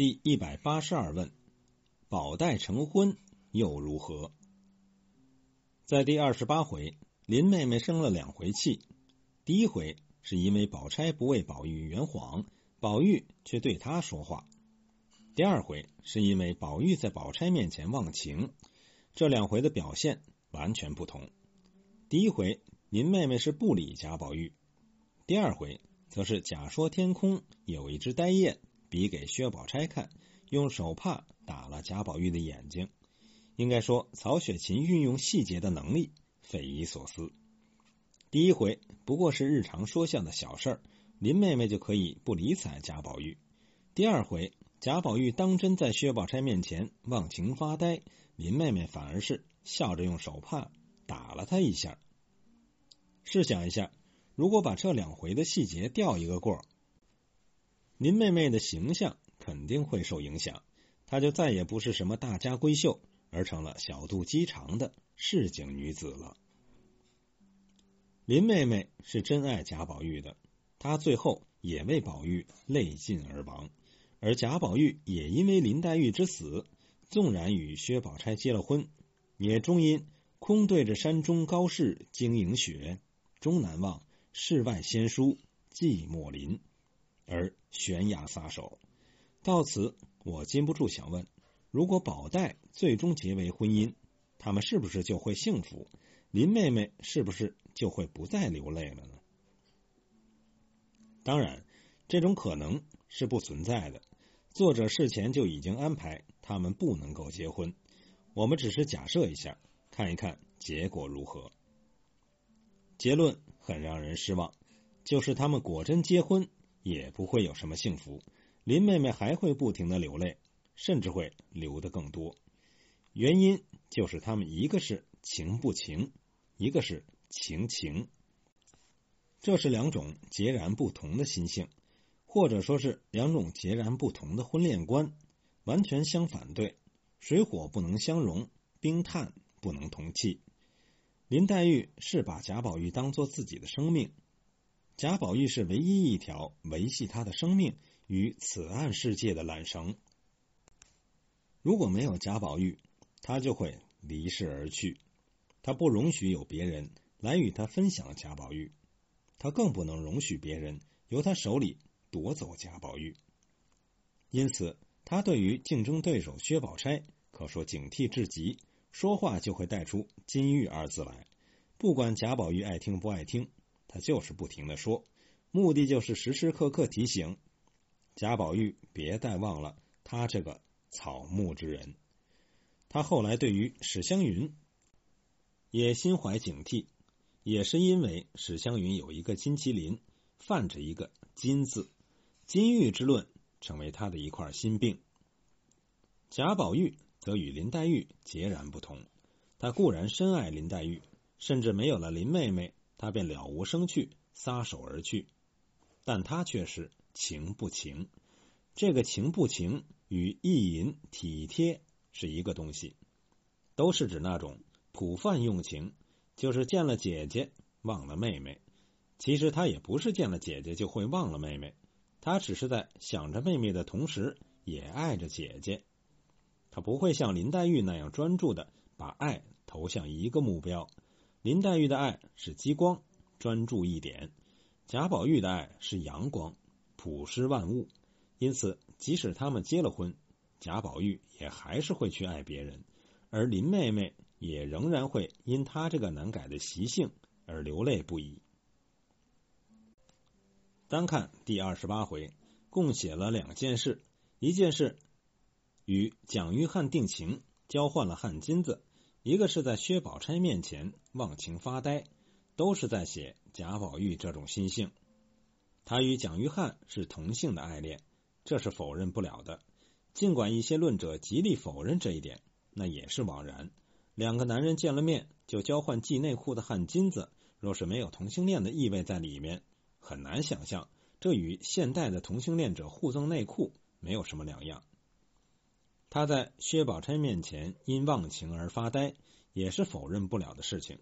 第一百八十二问：宝黛成婚又如何？在第二十八回，林妹妹生了两回气。第一回是因为宝钗不为宝玉圆谎，宝玉却对她说话；第二回是因为宝玉在宝钗面前忘情。这两回的表现完全不同。第一回林妹妹是不理贾宝玉，第二回则是假说天空有一只呆雁，比给薛宝钗看，用手帕打了贾宝玉的眼睛。应该说，曹雪芹运用细节的能力匪夷所思。第一回不过是日常说笑的小事儿，林妹妹就可以不理睬贾宝玉；第二回贾宝玉当真在薛宝钗面前忘情发呆，林妹妹反而是笑着用手帕打了他一下。试想一下，如果把这两回的细节调一个过儿，林妹妹的形象肯定会受影响，她就再也不是什么大家闺秀。而成了小肚鸡肠的市井女子了。林妹妹是真爱贾宝玉的，她最后也为宝玉泪尽而亡，而贾宝玉也因为林黛玉之死，纵然与薛宝钗结了婚，也终因空对着山中高士晶莹雪，终难忘世外仙姝寂寞林，而悬崖撒手。到此，我禁不住想问。如果宝黛最终结为婚姻，他们是不是就会幸福？林妹妹是不是就会不再流泪了呢？当然，这种可能是不存在的。作者事前就已经安排他们不能够结婚，我们只是假设一下，看一看结果如何。结论很让人失望，就是他们果真结婚，也不会有什么幸福。林妹妹还会不停的流泪。甚至会流的更多，原因就是他们一个是情不情，一个是情情，这是两种截然不同的心性，或者说是两种截然不同的婚恋观，完全相反对。水火不能相容，冰炭不能同气。林黛玉是把贾宝玉当做自己的生命，贾宝玉是唯一一条维系他的生命与此岸世界的缆绳。如果没有贾宝玉，他就会离世而去。他不容许有别人来与他分享贾宝玉，他更不能容许别人由他手里夺走贾宝玉。因此，他对于竞争对手薛宝钗可说警惕至极，说话就会带出“金玉”二字来。不管贾宝玉爱听不爱听，他就是不停的说，目的就是时时刻刻提醒贾宝玉别再忘了他这个。草木之人，他后来对于史湘云也心怀警惕，也是因为史湘云有一个金麒麟，泛着一个金字，金玉之论成为他的一块心病。贾宝玉则与林黛玉截然不同，他固然深爱林黛玉，甚至没有了林妹妹，他便了无生趣，撒手而去，但他却是情不情，这个情不情。与意淫体贴是一个东西，都是指那种普泛用情，就是见了姐姐忘了妹妹。其实他也不是见了姐姐就会忘了妹妹，他只是在想着妹妹的同时，也爱着姐姐。他不会像林黛玉那样专注的把爱投向一个目标。林黛玉的爱是激光，专注一点；贾宝玉的爱是阳光，普施万物。因此，即使他们结了婚，贾宝玉也还是会去爱别人，而林妹妹也仍然会因他这个难改的习性而流泪不已。单看第二十八回，共写了两件事：一件事与蒋玉菡定情，交换了汗金子；一个是在薛宝钗面前忘情发呆，都是在写贾宝玉这种心性。他与蒋玉菡是同性的爱恋。这是否认不了的，尽管一些论者极力否认这一点，那也是枉然。两个男人见了面就交换系内裤的汗金子，若是没有同性恋的意味在里面，很难想象这与现代的同性恋者互赠内裤没有什么两样。他在薛宝钗面前因忘情而发呆，也是否认不了的事情。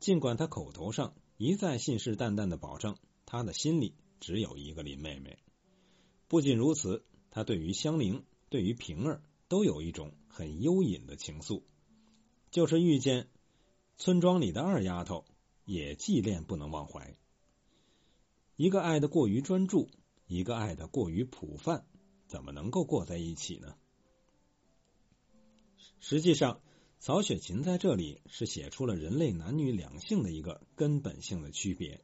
尽管他口头上一再信誓旦旦的保证，他的心里只有一个林妹妹。不仅如此，他。对于香菱、对于平儿都有一种很幽隐的情愫，就是遇见村庄里的二丫头，也既恋不能忘怀。一个爱的过于专注，一个爱的过于普泛，怎么能够过在一起呢？实际上，曹雪芹在这里是写出了人类男女两性的一个根本性的区别。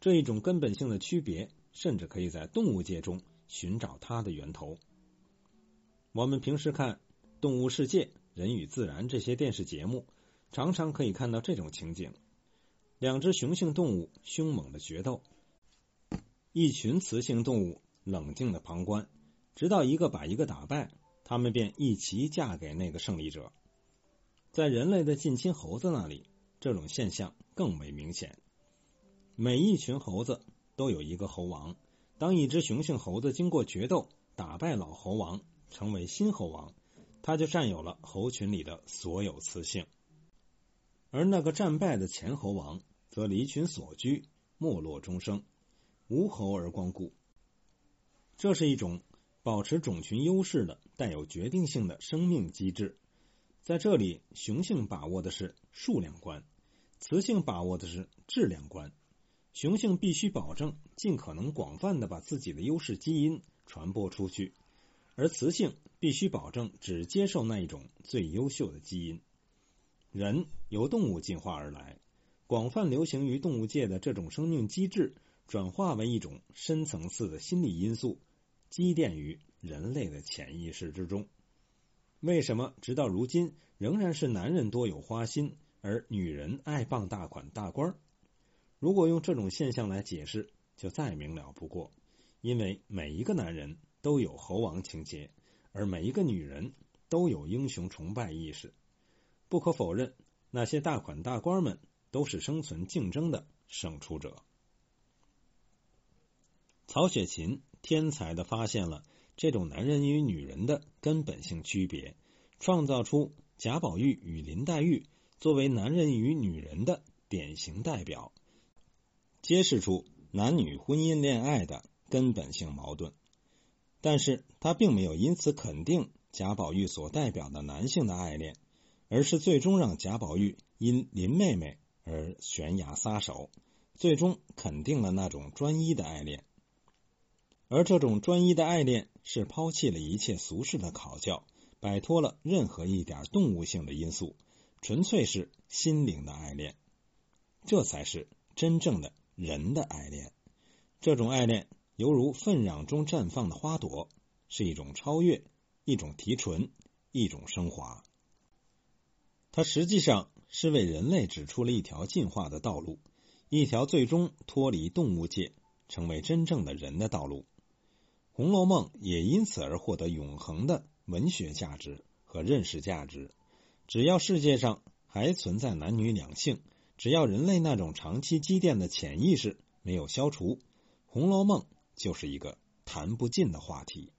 这一种根本性的区别，甚至可以在动物界中寻找它的源头。我们平时看《动物世界》《人与自然》这些电视节目，常常可以看到这种情景：两只雄性动物凶猛的决斗，一群雌性动物冷静的旁观，直到一个把一个打败，他们便一齐嫁给那个胜利者。在人类的近亲猴子那里，这种现象更为明显。每一群猴子都有一个猴王。当一只雄性猴子经过决斗打败老猴王，成为新猴王，他就占有了猴群里的所有雌性；而那个战败的前猴王则离群所居，没落终生，无猴而光顾。这是一种保持种群优势的、带有决定性的生命机制。在这里，雄性把握的是数量观，雌性把握的是质量观。雄性必须保证尽可能广泛的把自己的优势基因传播出去，而雌性必须保证只接受那一种最优秀的基因。人由动物进化而来，广泛流行于动物界的这种生命机制，转化为一种深层次的心理因素，积淀于人类的潜意识之中。为什么直到如今仍然是男人多有花心，而女人爱傍大款大官？如果用这种现象来解释，就再明了不过。因为每一个男人都有猴王情节，而每一个女人都有英雄崇拜意识。不可否认，那些大款大官们都是生存竞争的胜出者。曹雪芹天才的发现了这种男人与女人的根本性区别，创造出贾宝玉与林黛玉作为男人与女人的典型代表。揭示出男女婚姻恋爱的根本性矛盾，但是他并没有因此肯定贾宝玉所代表的男性的爱恋，而是最终让贾宝玉因林妹妹而悬崖撒手，最终肯定了那种专一的爱恋。而这种专一的爱恋是抛弃了一切俗世的考教，摆脱了任何一点动物性的因素，纯粹是心灵的爱恋，这才是真正的。人的爱恋，这种爱恋犹如愤壤中绽放的花朵，是一种超越，一种提纯，一种升华。它实际上是为人类指出了一条进化的道路，一条最终脱离动物界，成为真正的人的道路。《红楼梦》也因此而获得永恒的文学价值和认识价值。只要世界上还存在男女两性。只要人类那种长期积淀的潜意识没有消除，《红楼梦》就是一个谈不尽的话题。